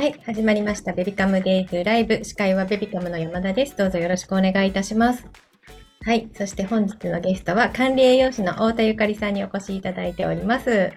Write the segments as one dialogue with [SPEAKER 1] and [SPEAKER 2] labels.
[SPEAKER 1] はい、始まりました。ベビカムデイズライブ。司会はベビカムの山田です。どうぞよろしくお願いいたします。はい、そして本日のゲストは管理栄養士の太田ゆかりさんにお越しいただいております。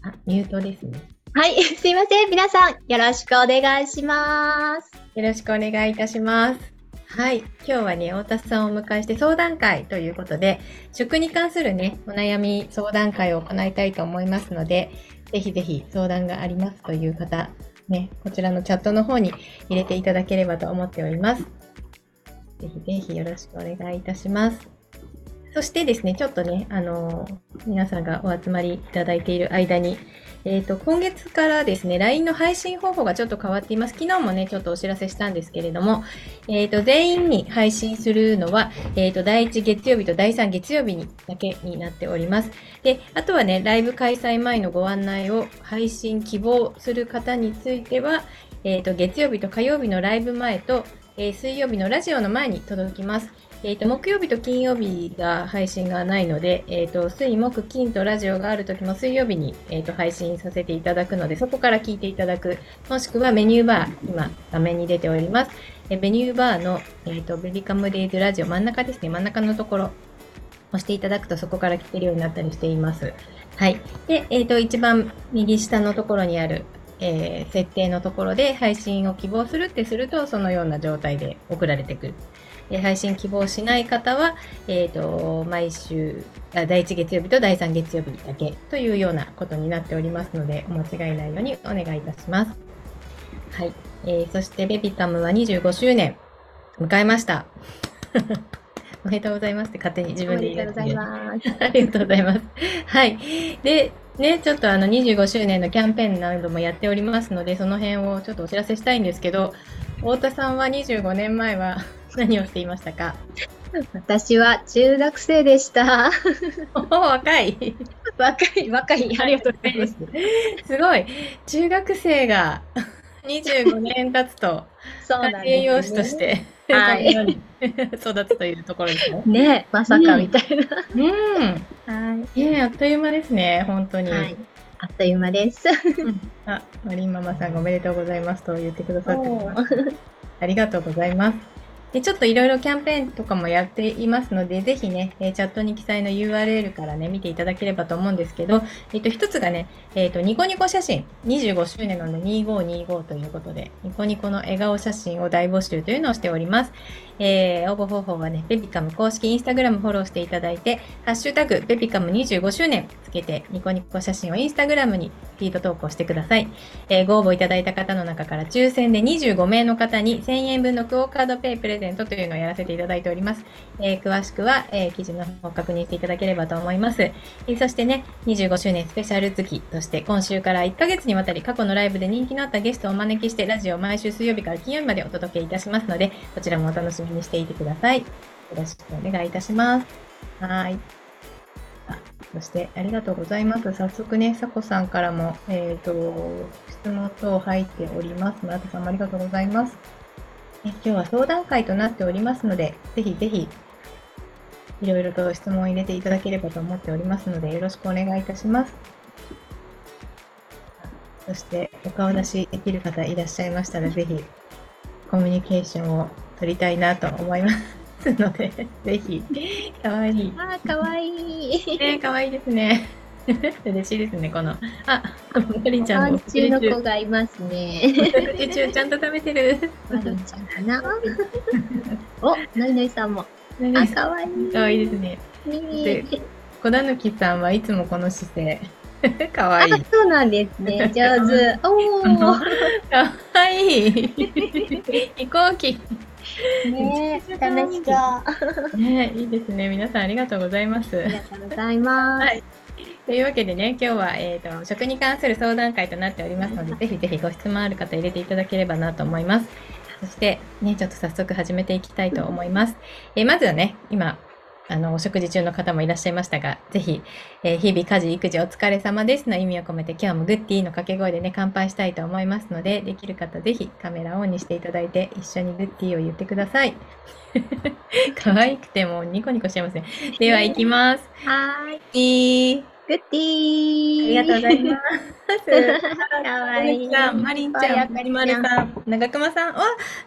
[SPEAKER 1] あ、ミュートですね。
[SPEAKER 2] はい、すいません。皆さん、よろしくお願いします。
[SPEAKER 1] よろしくお願いいたします。はい、今日はね、太田さんをお迎えして相談会ということで、食に関するね、お悩み相談会を行いたいと思いますので、ぜひぜひ相談がありますという方、ね、こちらのチャットの方に入れていただければと思っております。ぜひぜひよろしくお願いいたします。そしてですね、ちょっとね、あの皆さんがお集まりいただいている間に、えっ、と、今月からですね、LINE の配信方法がちょっと変わっています。昨日もね、ちょっとお知らせしたんですけれども、えっ、と、全員に配信するのは、えっ、と、第1月曜日と第3月曜日にだけになっております。で、あとはね、ライブ開催前のご案内を配信希望する方については、えっ、と、月曜日と火曜日のライブ前と、え水曜日のラジオの前に届きます。えっ、と、木曜日と金曜日が配信がないので、えっ、と、水、木、金とラジオがある時も水曜日に、えっ、と、配信させていただくので、そこから聞いていただく。もしくはメニューバー、今、画面に出ております。えメニューバーの、えっ、と、ベビカムデイズラジオ、真ん中ですね、真ん中のところ、押していただくとそこから聞けるようになったりしています。はい。で、えっ、と、一番右下のところにある、えー設定のところで配信を希望するってすると、そのような状態で送られてくる。で配信希望しない方は、えっ、と、毎週あ、第1月曜日と第3月曜日だけというようなことになっておりますので、お間違いないようにお願いいたします。はい。えーそして、ベビカムは25周年迎えました。おめでとうございますって勝手に自
[SPEAKER 2] お
[SPEAKER 1] 分で言
[SPEAKER 2] めでとうございます。
[SPEAKER 1] ありがとうございます。はい。で、ね、ちょっとあの25周年のキャンペーンなどもやっておりますので、その辺をちょっとお知らせしたいんですけど、太田さんは25年前は 何をしていましたか？
[SPEAKER 2] 私は中学生でした。
[SPEAKER 1] おー若い。
[SPEAKER 2] 若い、若い。ありがとうございます。
[SPEAKER 1] すごい。中学生が25年経つと、
[SPEAKER 2] そうなん。
[SPEAKER 1] 栄養士として、
[SPEAKER 2] はい
[SPEAKER 1] 育つというところですね。
[SPEAKER 2] ね、まさかみたい
[SPEAKER 1] うん。
[SPEAKER 2] な。はい。
[SPEAKER 1] いや、あっという間ですね、本当に。
[SPEAKER 2] はい。あっという間です。
[SPEAKER 1] あ、マリンママさんがおめでとうございますと言ってくださって
[SPEAKER 2] お
[SPEAKER 1] ます。
[SPEAKER 2] ー
[SPEAKER 1] ありがとうございます。で、ちょっといろいろキャンペーンとかもやっていますので、ぜひね、チャットに記載の URL からね、見ていただければと思うんですけど、えっ、と、一つがね、えっ、と、ニコニコ写真、25周年なので2525ということで、ニコニコの笑顔写真を大募集というのをしております。えー応募方法はね、ベビカム公式インスタグラムフォローしていただいて、ハッシュタグ、ベビカム25周年つけて、ニコニコ写真をインスタグラムにフィード投稿してください。えーご応募いただいた方の中から抽選で25名の方に1000円分のクオカードペイプレゼントというのをやらせていただいております。えー詳しくは、えー記事の方を確認していただければと思います。えーそしてね、25周年スペシャル月として今週から1ヶ月にわたり過去のライブで人気のあったゲストをお招きしてラジオを毎週水曜日から金曜日までお届けいたしますので、こちらもお楽しみにしていてください。よろしくお願いいたします。はい。あそして、ありがとうございます。早速ね、さこさんからも、えっ、と、質問等入っております。村田さんもありがとうございます。え今日は相談会となっておりますので、ぜひぜひ、いろいろと質問を入れていただければと思っておりますので、よろしくお願いいたします。そして、お顔出しできる方いらっしゃいましたら、ぜひ、コミュニケーションを取りたいなと思いますので、ぜひ、かわいい。
[SPEAKER 2] あー、かわいい。
[SPEAKER 1] ね、可愛いですね。嬉しいですね、この。あ、マリンちゃんの
[SPEAKER 2] 中の子がいますね。
[SPEAKER 1] 中ちゃんと食べてる。
[SPEAKER 2] マリンちゃんかな。お、のいのいさんも。あ、
[SPEAKER 1] ね
[SPEAKER 2] かわいい。
[SPEAKER 1] 可愛いですね。で小田貫さんはいつもこの姿勢。可愛い
[SPEAKER 2] あ、そうなんですね。上手。おー。
[SPEAKER 1] 可愛い飛行機。
[SPEAKER 2] ねえ、楽しそう。
[SPEAKER 1] ね、いいですね。皆さんありがとうございます
[SPEAKER 2] あ。りがとうございます。
[SPEAKER 1] はいというわけでね、今日は、えー、と食に関する相談会となっておりますので、ぜひぜひご質問ある方入れていただければなと思います。そして、ね、ちょっと早速始めていきたいと思います。えーまずはね、今、あの、お食事中の方もいらっしゃいましたが、ぜひ、えー日々家事、育児お疲れ様ですの意味を込めて、今日もグッディーの掛け声でね、乾杯したいと思いますので、できる方ぜひカメラオンにしていただいて、一緒にグッディーを言ってください。可愛くてもうニコニコしちゃいますね。では、行きます。
[SPEAKER 2] はーい。
[SPEAKER 1] い
[SPEAKER 2] グッディー。
[SPEAKER 1] ありがとうございます。
[SPEAKER 2] かわいい。
[SPEAKER 1] さん、マリンちゃん、マリマルさん、長熊さん、わ、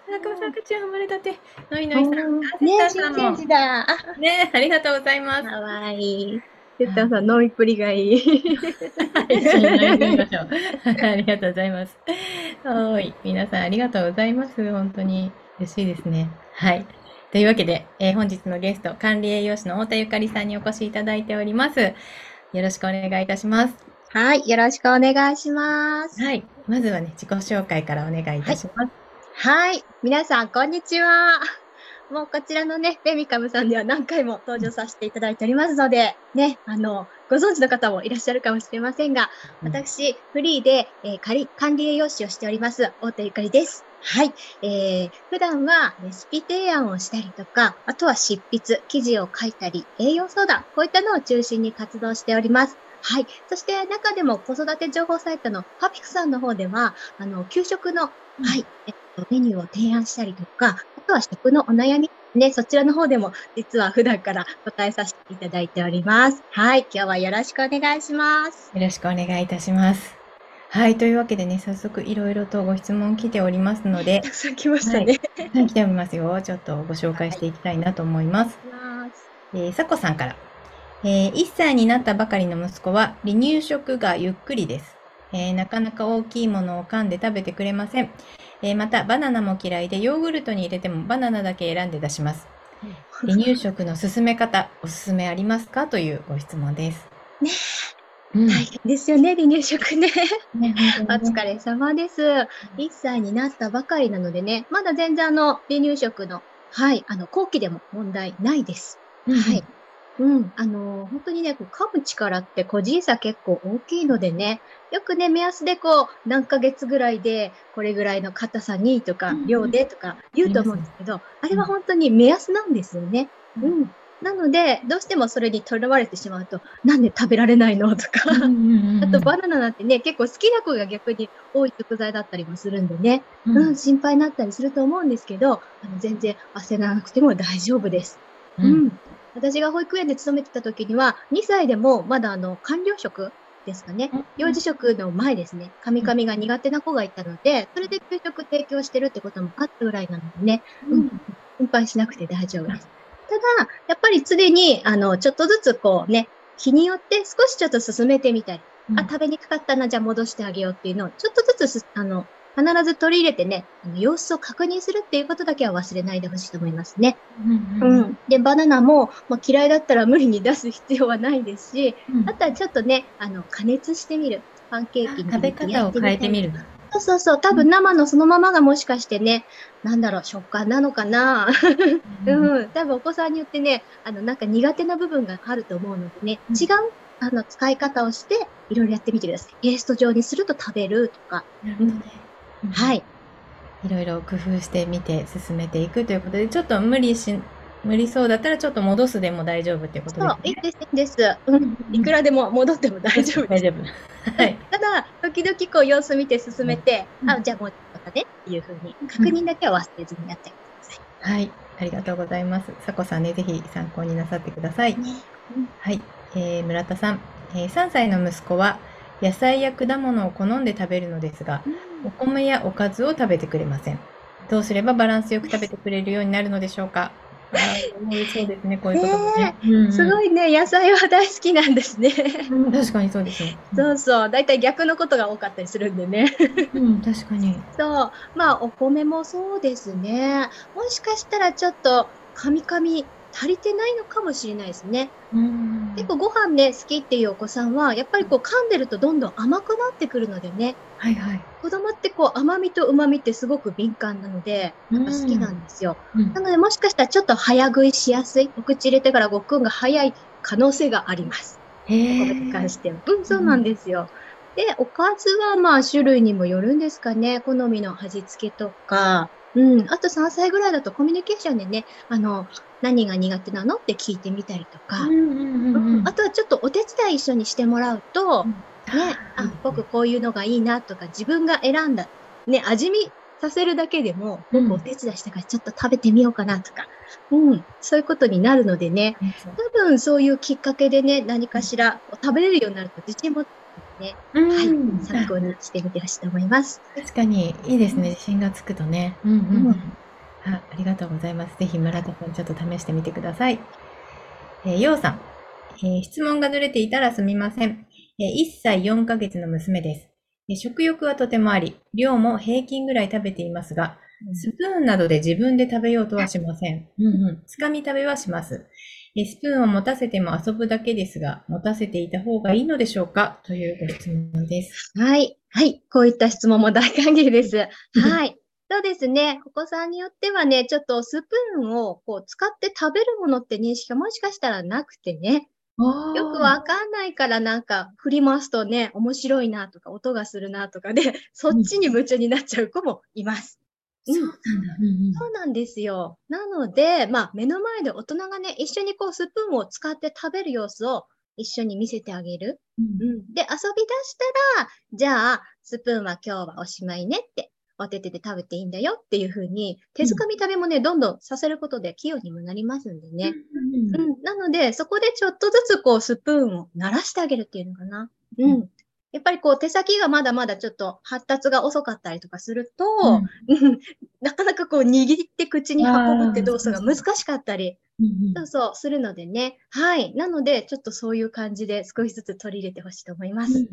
[SPEAKER 1] 長熊さん、赤ちゃん生まれたて、のいのいさん、
[SPEAKER 2] ね
[SPEAKER 1] あセッターさんも
[SPEAKER 2] 新生児だ。あ、
[SPEAKER 1] ね、ありがとうございます。
[SPEAKER 2] かわいい。セッターさん、飲みっぷりがいい。
[SPEAKER 1] 一緒に飲んでみましょう。ありがとうございます。はい。皆さんありがとうございます。本当に嬉しいですね。はい。というわけで、えー本日のゲスト、管理栄養士の太田ゆかりさんにお越しいただいております。よろしくお願いいたします。
[SPEAKER 2] はい、よろしくお願いします。
[SPEAKER 1] はい。まずはね、自己紹介からお願いいたします。
[SPEAKER 2] はい、皆さん、こんにちは。もうこちらのね、ベミカムさんでは何回も登場させていただいておりますので、ね、あの、ご存知の方もいらっしゃるかもしれませんが、
[SPEAKER 1] うん
[SPEAKER 2] 私、フリーで、えー管理管理栄養士をしております、大手ゆかりです。はい。えー、普段はレシピ提案をしたりとか、あとは執筆、記事を書いたり、栄養相談、こういったのを中心に活動しております。はい。そして中でも子育て情報サイトのパピクさんの方では、あの、給食の、
[SPEAKER 1] うん
[SPEAKER 2] はい、えっと、メニューを提案したりとか、あとは食のお悩み、ね、そちらの方でも実は普段から答えさせていただいております。はい。今日はよろしくお願いします。
[SPEAKER 1] よろしくお願いいたします。はい。というわけでね、早速いろいろとご質問来ておりますので
[SPEAKER 2] た、くさん来ましたね。
[SPEAKER 1] はい来ておりますよ。ちょっとご紹介していきたいなと思います。えー、さこさんから。えー1歳になったばかりの息子は離乳食がゆっくりです。えーなかなか大きいものを噛んで食べてくれません。えーまた、バナナも嫌いで、ヨーグルトに入れてもバナナだけ選んで出します。離乳食の進め方、おすすめありますか？というご質問です。
[SPEAKER 2] ね
[SPEAKER 1] うん
[SPEAKER 2] 大変ですよね、離乳食ね。
[SPEAKER 1] ね
[SPEAKER 2] お疲れ様です。1歳になったばかりなのでね、まだ全然あの、離乳食の、はい、あの、後期でも問題ないです。はい。うん。あのー本当にね、こう噛む力って個人差結構大きいのでね、よくね、目安でこう、何ヶ月ぐらいで、これぐらいの硬さにとか
[SPEAKER 1] うん、
[SPEAKER 2] 量でとか言うと思うんですけど、あれは本当に目安なんですよね。
[SPEAKER 1] う
[SPEAKER 2] うんん。なので、どうしてもそれにとらわれてしまうと、なんで食べられないの？とか、あとバナナなんてね、結構好きな子が逆に多い食材だったりもするんでね、
[SPEAKER 1] うん
[SPEAKER 2] うん、心配になったりすると思うんですけど、あの全然焦らなくても大丈夫です。
[SPEAKER 1] う
[SPEAKER 2] うんん。私が保育園で勤めてた時には、2歳でもまだあの、完了食ですかね。幼児食の前ですね。カミカミが苦手な子がいたので、それで給食提供してるってこともあったぐらいなのでね、うん。心配しなくて大丈夫です。ただ、やっぱり常に、あの、ちょっとずつこうね、日によって少しちょっと進めてみたり、あ、食べにくかったな、じゃあ戻してあげようっていうのを、ちょっとずつす、あの、必ず取り入れてね、様子を確認するっていうことだけは忘れないでほしいと思いますね。
[SPEAKER 1] うんうん
[SPEAKER 2] うん。で、バナナも、まあ、嫌いだったら無理に出す必要はないですし、
[SPEAKER 1] うん
[SPEAKER 2] あとはちょっとね、あの、加熱してみる。パンケーキに
[SPEAKER 1] 食べ方を変えてみる。
[SPEAKER 2] そうそうそう。多分生のそのままがもしかしてね、なんだろう、食感なのかな。うん。多分お子さんによってね、あの、なんか苦手な部分があると思うのでね、
[SPEAKER 1] うん
[SPEAKER 2] 違う、あの、使い方をして、いろいろやってみてください。ペースト状にすると食べるとか。
[SPEAKER 1] なるほどね。
[SPEAKER 2] はい。
[SPEAKER 1] いろいろ工夫してみて進めていくということで、ちょっと無理し、無理そうだったらちょっと戻すでも大丈夫っていうこと
[SPEAKER 2] そう、いい
[SPEAKER 1] ですね。
[SPEAKER 2] です、いいです。うん。いくらでも戻っても大丈夫です。
[SPEAKER 1] 大丈夫。はい。
[SPEAKER 2] ただ、時々こう様子見て進めて、
[SPEAKER 1] うん
[SPEAKER 2] あ、じゃあもうちょっとねっていうふうに、確認だけは忘れずにやってくださ
[SPEAKER 1] はい。ありがとうございます。さこさんね、ぜひ参考になさってください。はい。えー、村田さん、えー3歳の息子は野菜や果物を好んで食べるのですが、お米やおかずを食べてくれません。どうすればバランスよく食べてくれるようになるのでしょうか？そうですね、こういうこともね。
[SPEAKER 2] すご
[SPEAKER 1] い。
[SPEAKER 2] いね、野菜は大好きなんですね。
[SPEAKER 1] うん確かにそうですね。
[SPEAKER 2] そうそう。だいたい逆のことが多かったりするんでね。
[SPEAKER 1] うん、確かに。
[SPEAKER 2] そう。まあ、お米もそうですね。もしかしたらちょっと、カミカミ足りてないのかもしれないですね。
[SPEAKER 1] うん
[SPEAKER 2] 結構ご飯ね、好きっていうお子さんは、やっぱりこう噛んでるとどんどん甘くなってくるのでね。
[SPEAKER 1] はいはい。
[SPEAKER 2] 子供ってこう甘みと旨みってすごく敏感なので、やっぱ好きなんですよ。
[SPEAKER 1] うん
[SPEAKER 2] なのでもしかしたらちょっと早食いしやすい、お口入れてからごっくんが早い可能性があります。
[SPEAKER 1] へ
[SPEAKER 2] お米に関しては。うん、そうなんですよ。で、おかずはまあ種類にもよるんですかね。好みの味付けとか。うん、あと3歳ぐらいだとコミュニケーションでね、あの、何が苦手なの？って聞いてみたりとか。
[SPEAKER 1] うんうんうんうん
[SPEAKER 2] あとはちょっとお手伝い一緒にしてもらうと、
[SPEAKER 1] うん
[SPEAKER 2] ね、あ、僕こういうのがいいなとか、自分が選んだ、ね、味見させるだけでも、
[SPEAKER 1] うん
[SPEAKER 2] 僕お手伝いしたからちょっと食べてみようかなとか、うん、そういうことになるのでね、多分そういうきっかけでね、何かしら食べれるようになると自信もね、
[SPEAKER 1] うん
[SPEAKER 2] はい、
[SPEAKER 1] うん
[SPEAKER 2] 参考にしてみてほしいと思います。
[SPEAKER 1] 確かに、いいですね。自信がつくとね。うんうんう
[SPEAKER 2] うん
[SPEAKER 1] ん。あありがとうございます。ぜひ村田くんちょっと試してみてください。えー、ようさん、えー質問がずれていたらすみません。えー1歳4ヶ月の娘です。えー食欲はとてもあり、量も平均ぐらい食べていますが、スプーンなどで自分で食べようとはしません。うんうん。つかみ食べはします。えースプーンを持たせても遊ぶだけですが、持たせていた方がいいのでしょうか？というご質問です。
[SPEAKER 2] はい。はい。こういった質問も大歓迎です。はい。そうですね。お子さんによってはね、ちょっとスプーンをこう使って食べるものって認識がもしかしたらなくてね、よくわかんないからなんか振り回すとね、面白いなとか音がするなとかで、そっちに夢中になっちゃう子もいます。うん
[SPEAKER 1] そうなんだ。うんうん
[SPEAKER 2] そうなんですよ。なので、まあ、目の前で大人がね、一緒にこうスプーンを使って食べる様子を一緒に見せてあげる。
[SPEAKER 1] うん
[SPEAKER 2] うん。で、遊び出したら、じゃあ、スプーンは今日はおしまいねって、お手手で食べていいんだよっていうふうに、手づかみ食べもね、どんどんさせることで器用にもなりますんでね。
[SPEAKER 1] うんうん
[SPEAKER 2] うん。なので、そこでちょっとずつこう、スプーンを鳴らしてあげるっていうのかな。う
[SPEAKER 1] うん
[SPEAKER 2] ん。やっぱりこう、手先がまだまだちょっと発達が遅かったりとかすると、
[SPEAKER 1] うん
[SPEAKER 2] うん なかなかこう握って口に運ぶって動作が難しかったり、
[SPEAKER 1] うん
[SPEAKER 2] そうそう、するのでね。はい。なので、ちょっとそういう感じで少しずつ取り入れてほしいと思います。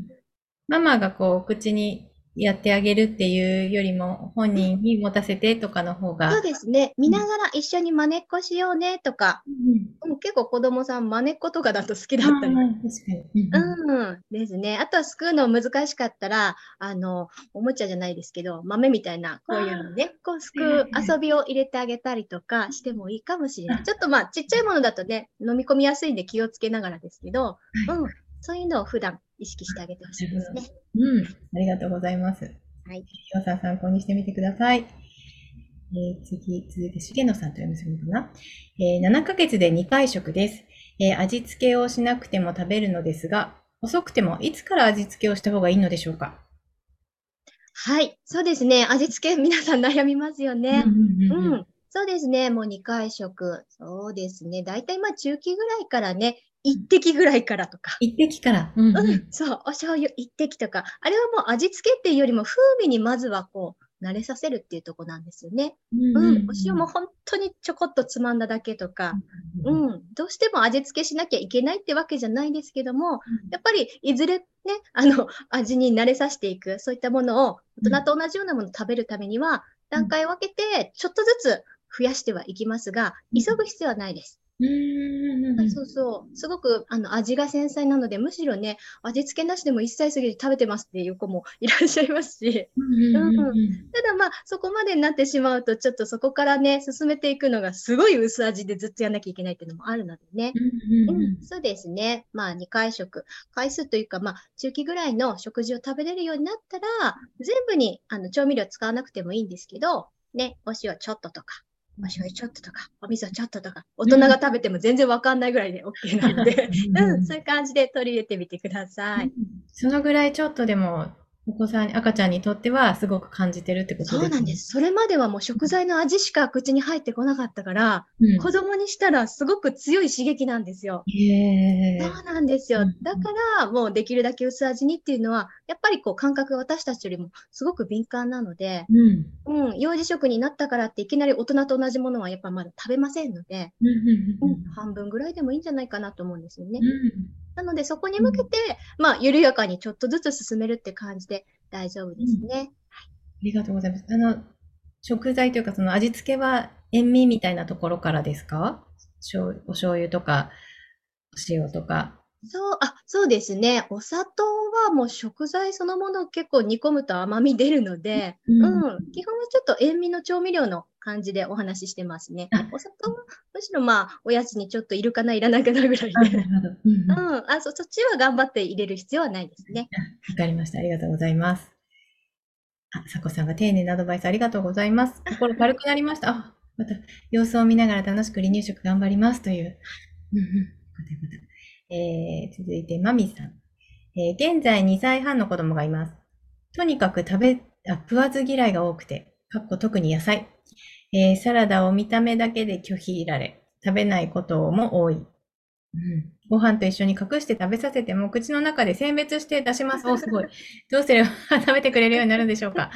[SPEAKER 1] ママがこう、口にやってあげるっていうよりも、本人に持たせてとかの方が。
[SPEAKER 2] そうですね。見ながら一緒に真似っこしようねとか、
[SPEAKER 1] うん
[SPEAKER 2] うん結構子供さん真似っことかだと好き
[SPEAKER 1] うん。
[SPEAKER 2] だったり。
[SPEAKER 1] 確かに。うん。
[SPEAKER 2] ですね。あとはすくうの難しかったら、あの、おもちゃじゃないですけど、豆みたいな、こういうのね、こうすくう遊びを入れてあげたりとかしてもいいかもしれない。ちょっとまあ、ちっちゃいものだとね、飲み込みやすいんで気をつけながらですけど、うん。そういうのを普段意識してあげてほしいですね。
[SPEAKER 1] うん。ありがとうございます。
[SPEAKER 2] はい。
[SPEAKER 1] ようさん参考にしてみてください。えー次、続いて、重野さんと読みするのかな、えー ?7 ヶ月で2回食です、えー味付けをしなくても食べるのですが、遅くてもいつから味付けをした方がいいのでしょうか？
[SPEAKER 2] はい。そうですね。味付け皆さん悩みますよね。
[SPEAKER 1] うん
[SPEAKER 2] う
[SPEAKER 1] うんうん
[SPEAKER 2] ん。そうですね。もう2回食。そうですね。だいたいまあ中期ぐらいからね、1滴ぐらいからとか。
[SPEAKER 1] 一滴から。うんうん
[SPEAKER 2] うん。そう。お醤油1滴とか。あれはもう味付けっていうよりも風味にまずはこう、慣れさせるっていうとこなんですよね。うん。お塩も本当にちょこっとつまんだだけとか。
[SPEAKER 1] う
[SPEAKER 2] うんん。どうしても味付けしなきゃいけないってわけじゃないですけども、やっぱりいずれね、あの、味に慣れさせていく、そういったものを、大人と同じようなものを食べるためには、段階を分けて、ちょっとずつ増やしてはいきますが、
[SPEAKER 1] うん
[SPEAKER 2] 急ぐ必要はないです。
[SPEAKER 1] うんうんうん
[SPEAKER 2] そうそう。すごく、あの、味が繊細なので、むしろね、味付けなしでも1歳過ぎて食べてますっていう子もいらっしゃいますし、
[SPEAKER 1] うん
[SPEAKER 2] ただまあ、そこまでになってしまうと、ちょっとそこからね、進めていくのがすごい薄味でずっとやんなきゃいけないっていうのもあるのでね。
[SPEAKER 1] うん、
[SPEAKER 2] そうですね。まあ、2回食。回数というか、まあ、中期ぐらいの食事を食べれるようになったら、全部にあの調味料使わなくてもいいんですけど、ね、お塩ちょっととか、お醤油ちょっととか、お味噌ちょっととか、大人が食べても全然わかんないぐらいで OK なので、うん、そういう感じで取り入れてみてください。
[SPEAKER 1] そのぐらいちょっとでも、お子さん、赤ちゃんにとってはすごく感じてるってことですね。
[SPEAKER 2] そうなんです。それまではもう食材の味しか口に入ってこなかったから、
[SPEAKER 1] うん。
[SPEAKER 2] 子供にしたらすごく強い刺激なんですよ。
[SPEAKER 1] へー
[SPEAKER 2] そうなんですよ
[SPEAKER 1] うん。
[SPEAKER 2] だから、もうできるだけ薄味にっていうのは、やっぱりこう感覚が私たちよりもすごく敏感なので、
[SPEAKER 1] うん。
[SPEAKER 2] うん、幼児食になったからっていきなり大人と同じものはやっぱまだ食べませんので、
[SPEAKER 1] うん
[SPEAKER 2] 半分ぐらいでもいいんじゃないかなと思うんですよね
[SPEAKER 1] う。ん
[SPEAKER 2] なのでそこに向けて、まあ緩やかにちょっとずつ進めるって感じで大丈夫ですね。
[SPEAKER 1] ありがとうございます。あの、食材というか、その味付けは塩味みたいなところからですか？醤お醤油とか、お塩とか。
[SPEAKER 2] そう、あ、そうですね。お砂糖はもう食材そのものを結構煮込むと甘み出るので、
[SPEAKER 1] うん
[SPEAKER 2] うん、基本はちょっと塩味の調味料の感じでお話ししてますね
[SPEAKER 1] あ。
[SPEAKER 2] お砂糖はむしろまあ、おやつにちょっといるかないらないかなぐらいで。
[SPEAKER 1] うん
[SPEAKER 2] あそ、そっちは頑張って入れる必要はないですね。
[SPEAKER 1] わかりました。ありがとうございます。あ、さこさんが丁寧なアドバイスありがとうございます。心軽くなりました。あ、また様子を見ながら楽しく離乳食頑張りますという。えー、続いて、まみさん。えー現在2歳半の子供がいます。とにかく食べ、あ、食わず嫌いが多くて、かっこ特に野菜。えーサラダを見た目だけで拒否られ、食べないことも多い。うん、ご飯と一緒に隠して食べさせても、口の中で選別して出します。お、すごい。どうすれば食べてくれるようになるんでしょうか？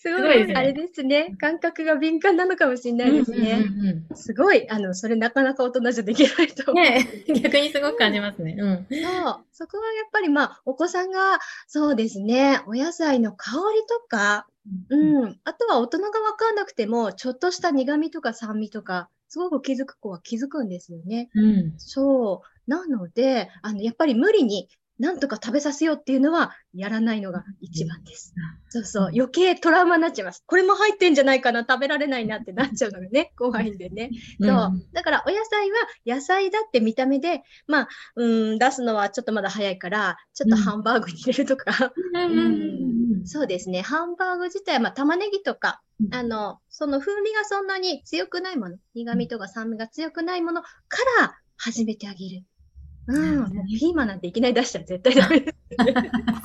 [SPEAKER 2] すご
[SPEAKER 1] ごいね
[SPEAKER 2] い、あれですね。感覚が敏感なのかもしれないですね。
[SPEAKER 1] うんうんうん
[SPEAKER 2] すごい、あの、それなかなか大人じゃできないと。
[SPEAKER 1] ねえ 逆にすごく感じますね。うん。
[SPEAKER 2] そう、そこはやっぱりまあ、お子さんが、そうですね、お野菜の香りとか、うん、あとは大人がわかんなくても、ちょっとした苦味とか酸味とか、すごく気づく子は気づくんですよね。
[SPEAKER 1] うん。
[SPEAKER 2] そう。なので、あの、やっぱり無理になんとか食べさせようっていうのはやらないのが一番です。そうそう。余計トラウマになっちゃいます。これも入ってんじゃないかな、食べられないなってなっちゃうのがね、怖いんでね。そう。だからお野菜は野菜だって見た目で、まあ、うん、出すのはちょっとまだ早いから、ちょっとハンバーグに入れるとか、
[SPEAKER 1] うんうん
[SPEAKER 2] そうですね。ハンバーグ自体は、まあ、玉ねぎとか、あの、その風味がそんなに強くないもの、苦味とか酸味が強くないものから始めてあげる。うん、もうピーマンなんていきなり出しちゃ絶対ダメ。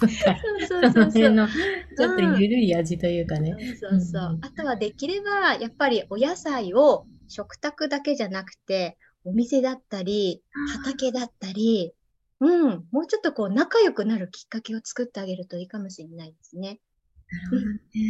[SPEAKER 2] です。そうそう
[SPEAKER 1] そ
[SPEAKER 2] うそ
[SPEAKER 1] のちょっと緩い味というかね。
[SPEAKER 2] そうそう。あとはできれば、やっぱりお野菜を食卓だけじゃなくて、お店だったり、畑だったり、うん、もうちょっとこう仲良くなるきっかけを作ってあげるといいかもしれないですね。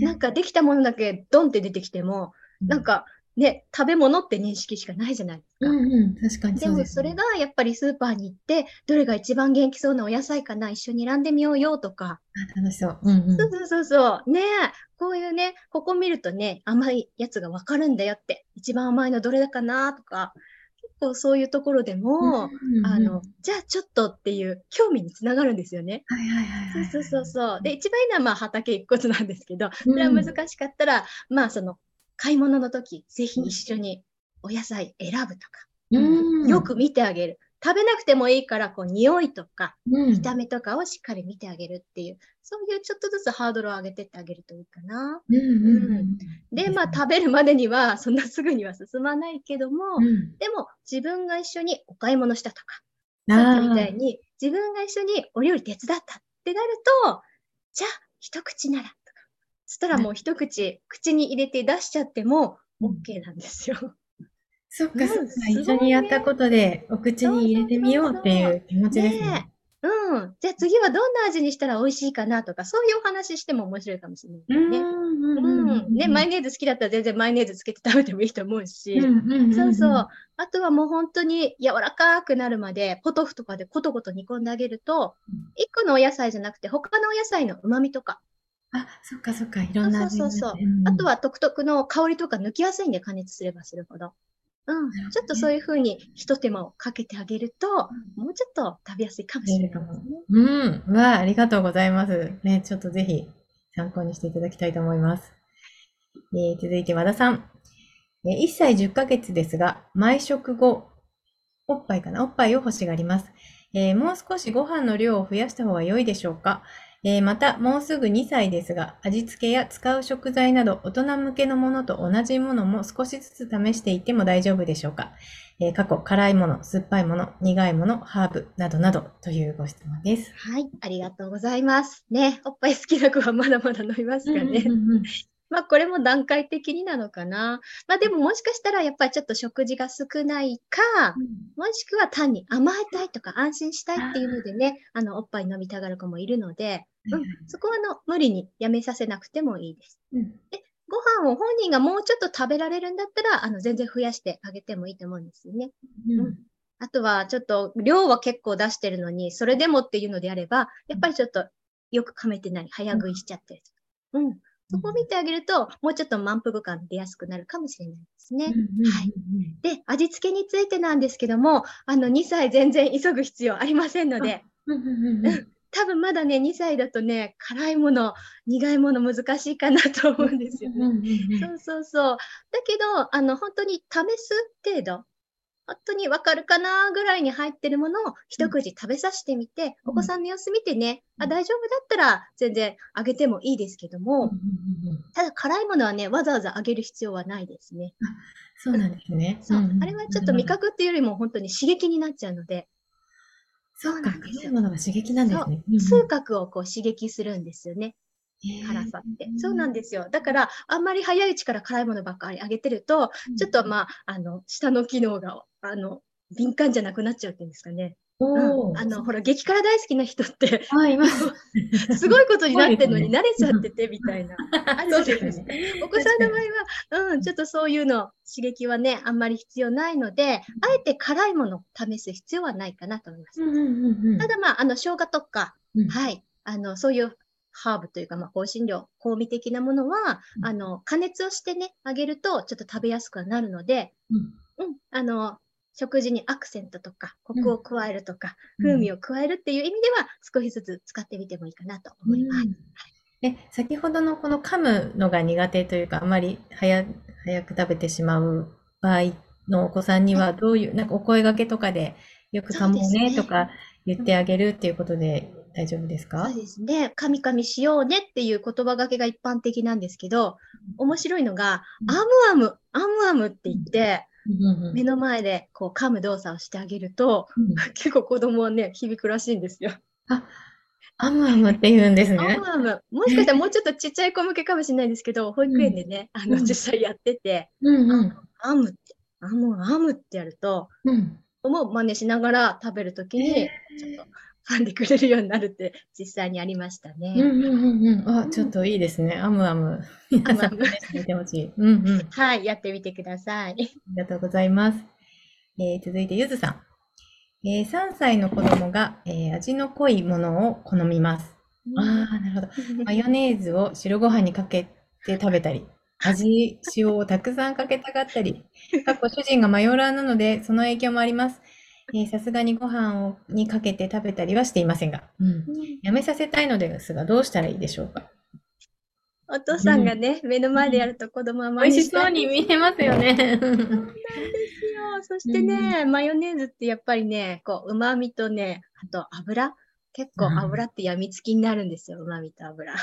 [SPEAKER 2] なんかできたものだけドンって出てきても、なんかね、食べ物って認識しかないじゃないですか。
[SPEAKER 1] うんうん、確かに
[SPEAKER 2] でもそれがやっぱりスーパーに行って、どれが一番元気そうなお野菜かな、一緒に選んでみようよとか。
[SPEAKER 1] あ楽しそう。うんうん、
[SPEAKER 2] そうそうそうそう。ねえ、こういうね、ここ見るとね、甘いやつがわかるんだよって、一番甘いのどれだかなとか、結構そういうところでも、
[SPEAKER 1] うんうん、
[SPEAKER 2] あの、じゃあちょっとっていう興味につながるんですよね。
[SPEAKER 1] はいはいはい、はい、
[SPEAKER 2] そうそうそう。で、一番いいのはまあ畑行くことなんですけど、それは難しかったら、うん、まあその、買い物の時、ぜひ一緒にお野菜選ぶとか、
[SPEAKER 1] うん、
[SPEAKER 2] よく見てあげる。食べなくてもいいから、こう、匂いとか、見た目とかをしっかり見てあげるっていう、そういうちょっとずつハードルを上げてってあげるといいかな。
[SPEAKER 1] うんうん、
[SPEAKER 2] で、まあ、食べるまでには、そんなすぐには進まないけども、うん、でも、自分が一緒にお買い物したとか、さっきみたいに、自分が一緒にお料理手伝ったってなると、じゃあ、一口なら。そしたらもう一口、口に入れて出しちゃっても、OK なんですよ。
[SPEAKER 1] そっか、そっか、一緒にやったことで、お口に入れてみようっていう気持ちですね。
[SPEAKER 2] ねうん。じゃあ次はどんな味にしたら美味しいかなとか、そういうお話しても面白いかもしれないね。うん。ね、マヨネーズ好きだったら全然マヨネーズつけて食べてもいいと思うし。そうそう。あとはもう本当に柔らかくなるまで、ポトフとかでコトコト煮込んであげると、一個のお野菜じゃなくて、他のお野菜の旨味とか、
[SPEAKER 1] あ、そっかそっか、いろんな
[SPEAKER 2] 味そうそうそう。あとは独特の香りとか抜きやすいんで加熱すればするほど。うん、ね、ちょっとそういうふうに一手間をかけてあげると、もうちょっと食べやすいかもしれないですね。
[SPEAKER 1] うん。わあ、ありがとうございます。ね、ちょっとぜひ参考にしていただきたいと思います。えー、続いて和田さん。えー、1歳10ヶ月ですが、毎食後、おっぱいかな？おっぱいを欲しがります。えー、もう少しご飯の量を増やした方が良いでしょうか？えー、また、もうすぐ2歳ですが、味付けや使う食材など大人向けのものと同じものも少しずつ試していっても大丈夫でしょうか、えー、過去、辛いもの、酸っぱいもの、苦いもの、ハーブなどなどというご質問です。
[SPEAKER 2] はい、ありがとうございます。ね、おっぱい好きな子はまだまだ飲みますかね。まあこれも段階的になのかな。まあでももしかしたらやっぱりちょっと食事が少ないか、うん、もしくは単に甘えたいとか安心したいっていうのでね、あのおっぱい飲みたがる子もいるので、うん、そこはの無理にやめさせなくてもいいです。うん、でご飯を本人がもうちょっと食べられるんだったら、あの全然増やしてあげてもいいと思うんですよね。うんあとはちょっと量は結構出してるのに、それでもっていうのであれば、やっぱりちょっとよく噛めてない、早食いしちゃってる。うん。そこを見てあげると、もうちょっと満腹感出やすくなるかもしれないですね。はい。で、味付けについてなんですけども、あの、2歳全然急ぐ必要ありませんので、多分まだね、2歳だとね、辛いもの、苦いもの難しいかなと思うんですよね。そうそうそう。だけど、あの、本当に試す程度、本当にわかるかなぐらいに入ってるものを一口食べさせてみて、うん、お子さんの様子見てね、うん、あ、大丈夫だったら全然あげてもいいですけども、ただ辛いものはね、わざわざあげる必要はないですね。
[SPEAKER 1] そうなんですね。
[SPEAKER 2] そう。あれはちょっと味覚っていうよりも本当に刺激になっちゃうので。
[SPEAKER 1] そうなんですよ。ものが刺激なんですね。
[SPEAKER 2] 痛覚をこう刺激するんですよね。辛さって。そうなんですよ。だから、あんまり早いうちから辛いものばっかりあげてると、ちょっとまあ、あの、下の機能が、あの、敏感じゃなくなっちゃうっていうんですかね。うん、あの、ほら、激辛大好きな人って、
[SPEAKER 1] あ、います。
[SPEAKER 2] すごいことになってるのに
[SPEAKER 1] そ
[SPEAKER 2] 慣れちゃってて、みたいな。あるじゃないですか。お子さんの場合は、うん、ちょっとそういうの、刺激はね、あんまり必要ないので、あえて辛いものを試す必要はないかなと思います。
[SPEAKER 1] うんうんうんうん
[SPEAKER 2] ただまあ、あの、生姜とか、
[SPEAKER 1] うん
[SPEAKER 2] はい、あの、そういうハーブというか、まあ、香辛料、香味的なものは、
[SPEAKER 1] うん。
[SPEAKER 2] あの、加熱をしてね、あげると、ちょっと食べやすくはなるので、
[SPEAKER 1] うん。
[SPEAKER 2] うん、あの、食事にアクセントとか、コクを加えるとか、
[SPEAKER 1] うん。
[SPEAKER 2] 風味を加えるっていう意味では、少しずつ使ってみてもいいかなと思います。
[SPEAKER 1] え、先ほどのこの噛むのが苦手というか、あまり早早く食べてしまう場合のお子さんには、どういう、なんかお声掛けとかで、よく噛もう
[SPEAKER 2] ね
[SPEAKER 1] とか言ってあげるっていうことで大丈夫ですか？
[SPEAKER 2] そうですね。カミカミしようねっていう言葉がけが一般的なんですけど、面白いのが、
[SPEAKER 1] うん
[SPEAKER 2] アムアム、アムアムって言って、目の前でこう噛む動作をしてあげると、
[SPEAKER 1] うん
[SPEAKER 2] 結構子供はね、響くらしいんですよ。
[SPEAKER 1] アムアムって言うんです
[SPEAKER 2] ア
[SPEAKER 1] ね。
[SPEAKER 2] ムアム。もしかしたらもうちょっとちっちゃい子向けかもしれないんですけど、保育園でね、あの、
[SPEAKER 1] うん
[SPEAKER 2] 実際やってて、
[SPEAKER 1] うんうん。
[SPEAKER 2] アムって、アム、アムってやると、
[SPEAKER 1] うん。
[SPEAKER 2] もう真似しながら食べるときに、ちょっと噛んでくれるようになるって実際にありました
[SPEAKER 1] うん
[SPEAKER 2] ね。
[SPEAKER 1] うんうんうん。あ、ちょっといいですね。アムアム。皆さん
[SPEAKER 2] アムアム
[SPEAKER 1] 試してみてほしい。うんうん。あ
[SPEAKER 2] はい、やってみてください。
[SPEAKER 1] りがとうございます。えー続いて、ゆずさん。えー3歳の子供が、えー味の濃いものを好みます。ああ、なるほど。マヨネーズを白ご飯にかけて食べたり、味、塩をたくさんかけたがったり、かっこ主人がマヨラーなので、その影響もあります。えーさすがにご飯をにかけて食べたりはしていませんが、うん、やめさせたいのですが、どうしたらいいでしょうか？
[SPEAKER 2] お父さんがね、目の前でやると子供は
[SPEAKER 1] 美味しそうに見えますよね。
[SPEAKER 2] そうなんですよ。そしてね、マヨネーズってやっぱりね、こう、旨味とね、あと油。結構
[SPEAKER 1] うん
[SPEAKER 2] 油って病みつきになるんですよ、旨味と油。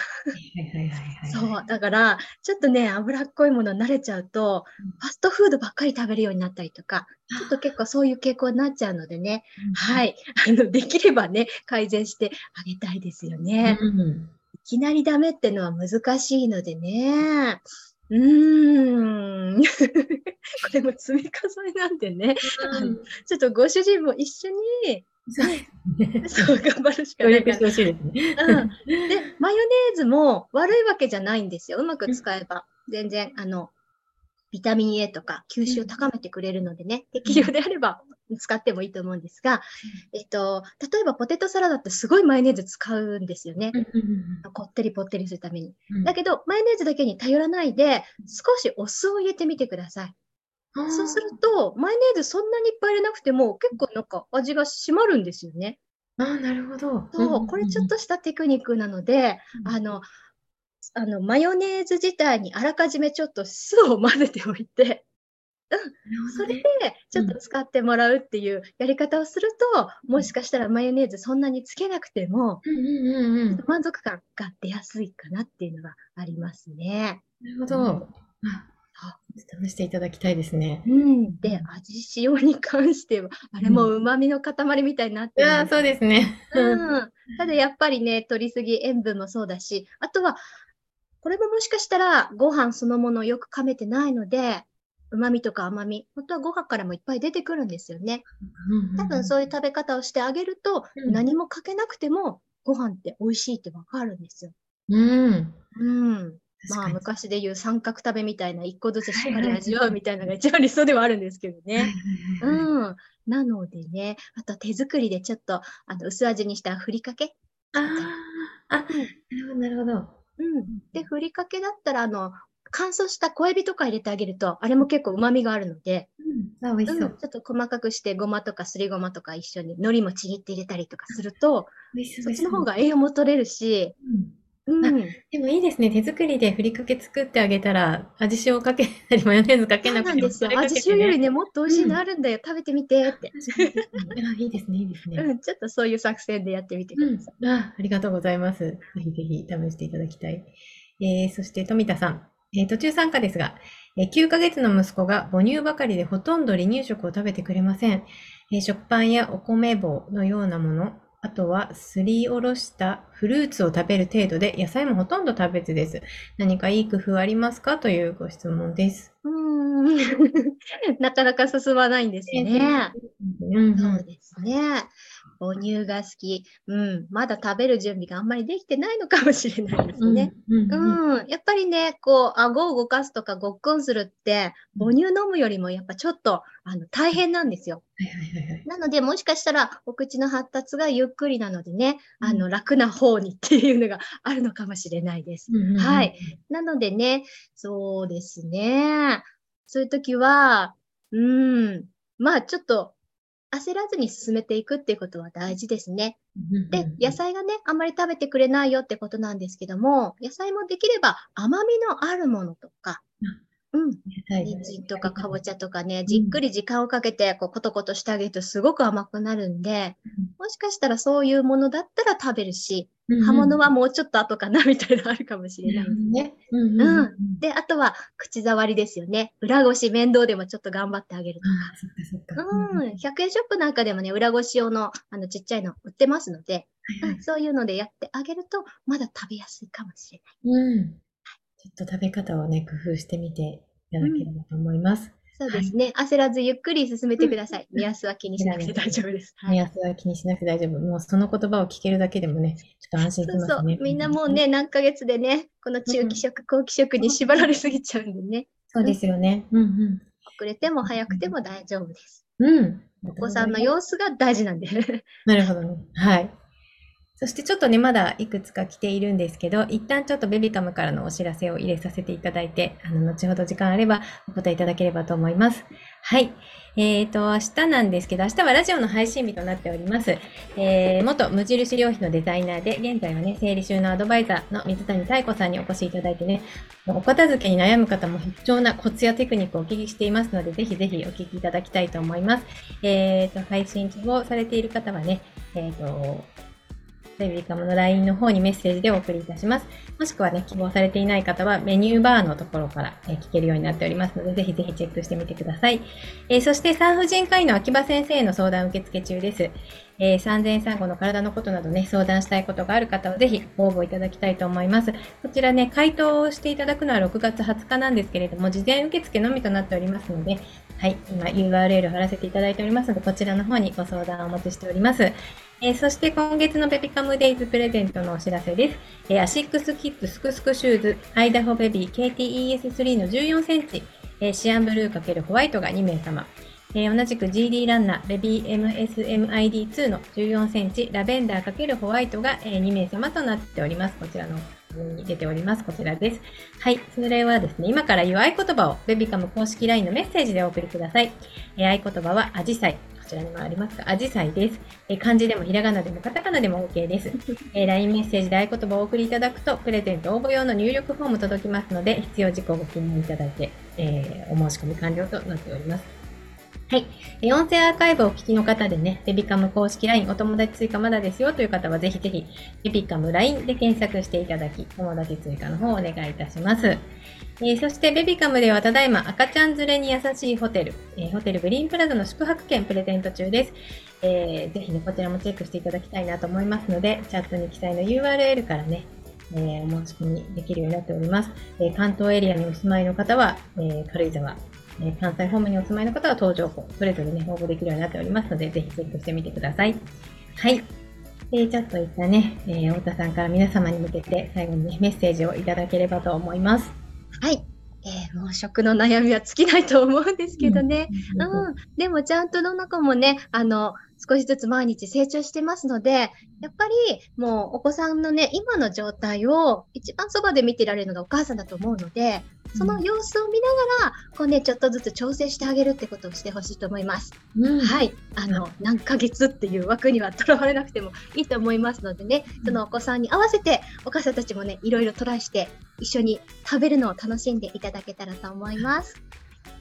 [SPEAKER 2] そう。だから、ちょっとね、脂っこいもの慣れちゃうと
[SPEAKER 1] うん、
[SPEAKER 2] ファストフードばっかり食べるようになったりとか、ちょっと結構そういう傾向になっちゃうのでね、はい。あの、できればね、改善してあげたいですよね。
[SPEAKER 1] うん
[SPEAKER 2] いきなりダメってのは難しいのでね。うーん。これも積み重ねなんでね。
[SPEAKER 1] うん
[SPEAKER 2] ちょっとご主人も一緒に、
[SPEAKER 1] そう
[SPEAKER 2] 頑張るしか
[SPEAKER 1] 協
[SPEAKER 2] ないか。ら。うん。で、マヨネーズも悪いわけじゃないんですよ。うまく使えば。全然、あの、ビタミン A とか吸収を高めてくれるのでね、適量であれば使ってもいいと思うんですが、えっと、例えばポテトサラダってすごいマヨネーズ使うんですよね。こってりぽってりするために。
[SPEAKER 1] うん
[SPEAKER 2] だけど、マヨネーズだけに頼らないで、少しお酢を入れてみてください。そうすると、マヨネーズそんなにいっぱい入れなくても、結構なんか味が締まるんですよね。
[SPEAKER 1] ああ、なるほど。
[SPEAKER 2] そう、これちょっとしたテクニックなので、
[SPEAKER 1] うん
[SPEAKER 2] あの、あの、マヨネーズ自体にあらかじめちょっと酢を混ぜておいて、それでちょっと使ってもらうっていうやり方をすると、もしかしたらマヨネーズそんなにつけなくても、
[SPEAKER 1] うんうんうんうん。
[SPEAKER 2] 満足感が出やすいかなっていうのがありますね。
[SPEAKER 1] なるほど。あ、試していただきたいですね。
[SPEAKER 2] うん。で、味塩に関しては、あれも旨味の塊みたいになってるん
[SPEAKER 1] ああ、そうですね。
[SPEAKER 2] うん。ただやっぱりね、取りすぎ、塩分もそうだし、あとは、これももしかしたらご飯そのものをよく噛めてないので、旨味とか甘み、本当はご飯からもいっぱい出てくるんですよね。多分そういう食べ方をしてあげると、
[SPEAKER 1] うん
[SPEAKER 2] 何もかけなくてもご飯って美味しいってわかるんですよ。
[SPEAKER 1] うん。
[SPEAKER 2] うん。まあ昔で言う三角食べみたいな一個ずつしっかり味わうみたいなのが一番理想ではあるんですけどね。うん。なのでね、あと手作りでちょっとあの薄味にしたふりかけ。
[SPEAKER 1] ああ、あ、なるほど、なるほど。
[SPEAKER 2] うん。で、ふりかけだったら、あの、乾燥した小エビとか入れてあげると、あれも結構旨味があるので、
[SPEAKER 1] うん、
[SPEAKER 2] うん。ちょっと細かくしてごまとかすりごまとか一緒に海苔もちぎって入れたりとかすると、
[SPEAKER 1] そ
[SPEAKER 2] っ。ちの方が栄養も取れるし、
[SPEAKER 1] うん
[SPEAKER 2] うん。
[SPEAKER 1] でもいいですね。手作りでふりかけ作ってあげたら、味塩かけたり、マヨネーズかけ
[SPEAKER 2] そう
[SPEAKER 1] なくても、
[SPEAKER 2] なんですよ。
[SPEAKER 1] それかけて
[SPEAKER 2] 味塩より
[SPEAKER 1] ね。
[SPEAKER 2] ね、もっと美味しいのあるんだよ。食べてみてって。
[SPEAKER 1] 確かにあ、いいですね、いいですね。
[SPEAKER 2] うん、ちょっとそういう作戦でやってみてく
[SPEAKER 1] うん
[SPEAKER 2] ださい。、
[SPEAKER 1] あ、ありがとうございます。ぜひぜひ試していただきたい。えーそして富田さん、えー途中参加ですが、えー9ヶ月の息子が母乳ばかりでほとんど離乳食を食べてくれません。えー食パンやお米棒のようなものあとは、すりおろしたフルーツを食べる程度で、野菜もほとんど食べずです。何かいい工夫ありますか？というご質問です。
[SPEAKER 2] うん。なかなか進まないんですね。うん、そうですね。母乳が好き。うん。まだ食べる準備があんまりできてないのかもしれないですね。うん。うん、やっぱりね、こう、顎を動かすとかごっくんするって、母乳飲むよりもやっぱちょっと、あの、大変なんですよ。なので、もしかしたら、お口の発達がゆっくりなのでね、あの、楽な方にっていうのがあるのかもしれないです。はい。なのでね、そうですね。そういう時は、うん、まあちょっと焦らずに進めていくっていうことは大事ですね。で、野菜がね、あんまり食べてくれないよってことなんですけども、野菜もできれば甘みのあるものとか、うん。人参とかかぼちゃとかね、じっくり時間をかけて、こう、コトコトしてあげるとすごく甘くなるんで、もしかしたらそういうものだったら食べるし、葉物はもうちょっと後かなみたいなのあるかもしれないですね。うん、うん、で、あとは口触りですよね。裏ごし面倒でもちょっと頑張ってあげるとか。うん。100円ショップなんかでもね、裏ごし用のあのちっちゃいの売ってますので、はいはい、そういうのでやってあげると、まだ食べやすいかもしれない。うん。
[SPEAKER 1] ちょっと食べ方をね、工夫してみていただければと思います。
[SPEAKER 2] そうですね、はい、焦らずゆっくり進めてください。目安は気にしなくて大丈夫です。
[SPEAKER 1] 目安は気にしなくて大丈夫。もうその言葉を聞けるだけでもね、ちょっと安心しますね。そうそう
[SPEAKER 2] みんなもうね、何ヶ月でね、この中期食、後期食に縛られすぎちゃうんでね。
[SPEAKER 1] そうですよね。うんうん。
[SPEAKER 2] 遅れても早くても大丈夫です。うん。お子さんの様子が大事なんで。
[SPEAKER 1] なるほどね。はい。そしてちょっとね、まだいくつか来ているんですけど、一旦ちょっとベビカムからのお知らせを入れさせていただいて、あの、後ほど時間あればお答えいただければと思います。はい。えっ、ー、と、明日なんですけど、明日はラジオの配信日となっております。えー、元無印良品のデザイナーで、現在はね、整理収納アドバイザーの水谷太子さんにお越しいただいてね、お片付けに悩む方も必要なコツやテクニックをお聞きしていますので、ぜひぜひお聞きいただきたいと思います。えっ、ー、と、配信希望されている方はね、えっ、と、ベビカムの LINE の方にメッセージでお送りいたします。もしくはね、希望されていない方はメニューバーのところから聞けるようになっておりますので、ぜひぜひチェックしてみてください。えー、そして産婦人科医の秋葉先生への相談受付中です。えー、産前産後の体のことなどね、相談したいことがある方はぜひ応募いただきたいと思います。こちらね、回答をしていただくのは6月20日なんですけれども、事前受付のみとなっておりますので、はい、今 URL を貼らせていただいておりますので、こちらの方にご相談をお待ちしております。えー、そして今月のベビカムデイズプレゼントのお知らせです。えー、アシックスキッズスクスクシューズアイダホベビー KTES3 の14センチ、えー、シアンブルー×ホワイトが2名様。えー、同じく GD ランナー、ベビー MSMID2 の14センチ、ラベンダー×ホワイトが、えー、2名様となっております。こちらのに出ております。こちらです。はい。それはですね、今から言う合言葉をベビカム公式 LINE のメッセージでお送りください。えー、合言葉は、アジサイ。こちらにもありますが、アジサイです。えー、漢字でもひらがなでもカタカナでも OK です。えー、LINE メッセージで合言葉をお送りいただくと、プレゼント応募用の入力フォーム届きますので、必要事項をご記入いただいて、えー、お申し込み完了となっております。はい。音声アーカイブをお聞きの方でね、ベビカム公式 LINE お友達追加まだですよという方はぜひぜひ、ベビカム LINE で検索していただき、友達追加の方をお願いいたします。えー、そしてベビカムではただいま赤ちゃん連れに優しいホテル、えー、ホテルグリーンプラザの宿泊券プレゼント中です。えー、ぜひね、こちらもチェックしていただきたいなと思いますので、チャットに記載の URL からね、えー、お申し込みできるようになっております。えー、関東エリアにお住まいの方は、えー、軽井沢、え関西方面にお住まいの方は当情報、それぞれね、応募できるようになっておりますので、ぜひチェックしてみてください。はい。で、ちょっといったね、えー、太田さんから皆様に向けて最後にね、メッセージをいただければと思います。
[SPEAKER 2] はい。えー、もう食の悩みは尽きないと思うんですけどね。うん、うん。でもちゃんとどの子もね、あの、少しずつ毎日成長してますので、やっぱりもうお子さんのね、今の状態を一番そばで見てられるのがお母さんだと思うので、その様子を見ながら、こうね、ちょっとずつ調整してあげるってことをしてほしいと思います。うん、はい。あの、何ヶ月っていう枠にはとらわれなくてもいいと思いますのでね、そのお子さんに合わせて、お母さんたちもね、いろいろトライして、一緒に食べるのを楽しんでいただけたらと思います。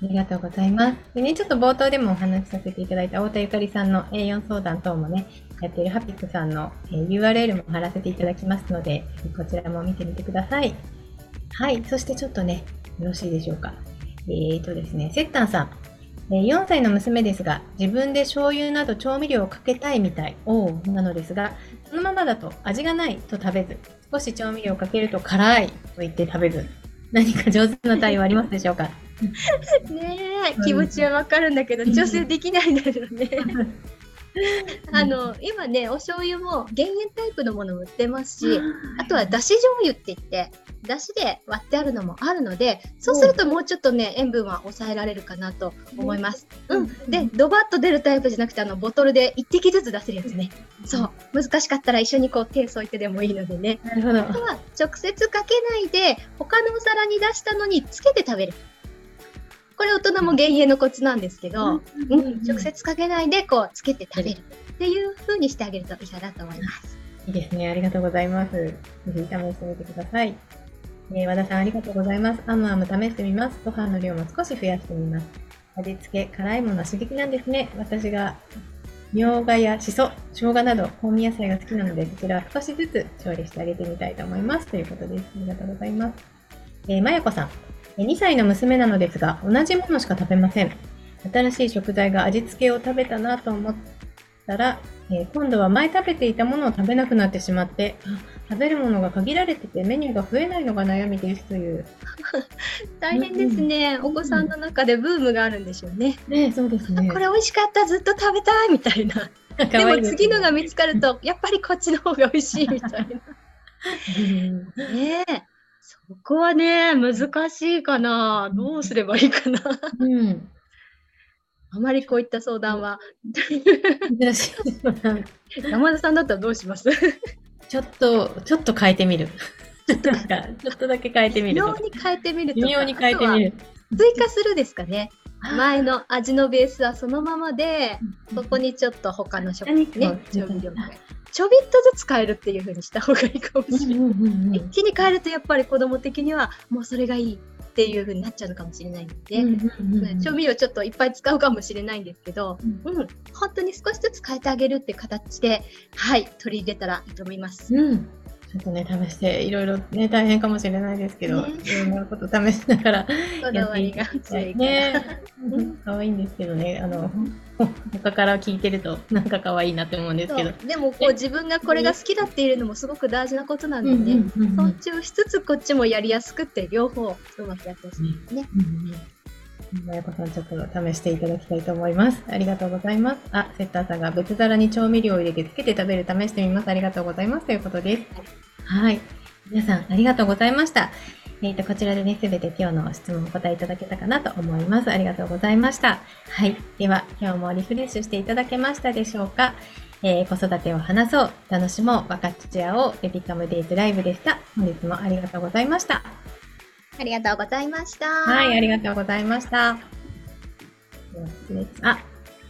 [SPEAKER 1] ありがとうございます。でね、ちょっと冒頭でもお話しさせていただいた太田ゆかりさんの A4 相談等もね、やっているハピックさんの URL も貼らせていただきますので、こちらも見てみてください。はい。そしてちょっとね、よろしいでしょうか。えーとですね、セッタンさん。4歳の娘ですが、自分で醤油など調味料をかけたいみたい。おうなのですが、そのままだと味がないと食べず、少し調味料をかけると辛いと言って食べず、何か上手な対応ありますでしょうか？
[SPEAKER 2] ねえ、気持ちはわかるんだけど、調整できないんだよね。あの、今ね、お醤油も減塩タイプのものも売ってますし、あとはだし醤油って言って、だしで割ってあるのもあるので、そうするともうちょっとね、塩分は抑えられるかなと思います。うん。で、ドバッと出るタイプじゃなくて、あの、ボトルで一滴ずつ出せるやつね。そう。難しかったら一緒にこう手添えてでもいいのでね。
[SPEAKER 1] なるほど。
[SPEAKER 2] あとは直接かけないで他のお皿に出したのにつけて食べる。これ大人も減塩のコツなんですけど、うん直接かけないでこうつけて食べるっていう風にしてあげるといいかなと思います。
[SPEAKER 1] いいですね。ありがとうございます。ぜひ試してみてください。えー和田さん、ありがとうございます。アムアム試してみます。ご飯の量も少し増やしてみます。味付け、辛いものは刺激なんですね。私が、みょうがやしそ、生姜など香味野菜が好きなので、こちらは少しずつ調理してあげてみたいと思います。ということです。ありがとうございます。えーまやこさん、えー2歳の娘なのですが、同じものしか食べません。新しい食材が味付けを食べたなと思ったら、えー今度は前食べていたものを食べなくなってしまって、あ食べるものが限られててメニューが増えないのが悩みですという。
[SPEAKER 2] 大変ですね。お子さんの中でブームがあるんでしょうね。
[SPEAKER 1] ねそうですね。
[SPEAKER 2] これ美味しかった、ずっと食べたいみたいな。でも次のが見つかると、やっぱりこっちの方が美味しいみたいな。
[SPEAKER 1] うん
[SPEAKER 2] ねえ。そこはね、難しいかな。どうすればいいかな。
[SPEAKER 1] うん。
[SPEAKER 2] あまりこういった相談は。
[SPEAKER 1] 珍しい。
[SPEAKER 2] 山田さんだったらどうします？
[SPEAKER 1] ちょっと、ちょっと変えてみる。ちょっとだけ変えてみ
[SPEAKER 2] 微
[SPEAKER 1] ると。
[SPEAKER 2] 妙に変えてみる。
[SPEAKER 1] 微妙に変えてみる。
[SPEAKER 2] 追加するですかね。前の味のベースはそのままで、ここにちょっと他の食
[SPEAKER 1] 何かを
[SPEAKER 2] ね、調味料をちょびっとずつ変えるっていう風にした方がいいかもしれない。
[SPEAKER 1] うんうんうんうん
[SPEAKER 2] 一気に変えるとやっぱり子供的にはもうそれがいいっていう風になっちゃうのかもしれないので、
[SPEAKER 1] うんうんうんうん
[SPEAKER 2] 調味料ちょっといっぱい使うかもしれないんですけど、
[SPEAKER 1] うん
[SPEAKER 2] うん、本当に少しずつ変えてあげるって形で、はい、取り入れたらいいと思います。
[SPEAKER 1] うん。ちょっとね、試して、いろいろね、大変かもしれないですけど、
[SPEAKER 2] ね
[SPEAKER 1] いろんなこと試しながら
[SPEAKER 2] こだわりが強い。
[SPEAKER 1] ね。可愛いんですけどね、あの、他から聞いてると、なんか可愛いなって思うんですけど。
[SPEAKER 2] でもこう自分がこれが好きだっていうのもすごく大事なことなんでね、尊重しつつこっちもやりやすくって両方うまくやってほしいですね。
[SPEAKER 1] うんまやこさん、ちょっと試していただきたいと思います。ありがとうございます。あ、セッターさんが別皿に調味料を入れてつけて食べる試してみます。ありがとうございます。ということです。はい。皆さん、ありがとうございました。えっ、と、こちらでね、すべて今日の質問をお答えいただけたかなと思います。ありがとうございました。はい。では、今日もリフレッシュしていただけましたでしょうかえー子育てを話そう、楽しもう、分かちチアをベビカムデイズライブでした。本日もありがとうございました。
[SPEAKER 2] ありがとうございました。
[SPEAKER 1] はい、ありがとうございました。あ、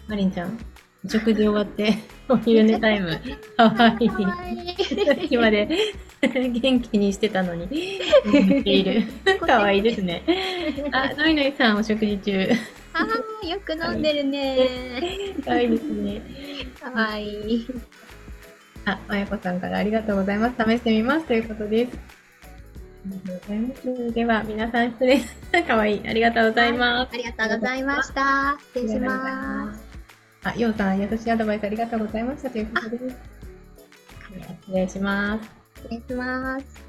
[SPEAKER 1] マリンちゃん、お食事終わって、お昼寝タイム。
[SPEAKER 2] かわいい。
[SPEAKER 1] さっきまで元気にしてたのに、寝ている。かわいいですね。あ、ノイノイさん、お食事中。
[SPEAKER 2] あーよく飲んでるね。
[SPEAKER 1] かわいいですね。
[SPEAKER 2] かわいい。
[SPEAKER 1] あ、まやこさんからありがとうございます。試してみます。ということです。ありがとうございます。では、皆さん失礼。かわいい。ありがとうございます。
[SPEAKER 2] ありがとうございました。失礼します。
[SPEAKER 1] あ、ようさん、優しいアドバイスありがとうございましたということです。失礼します。
[SPEAKER 2] 失礼します。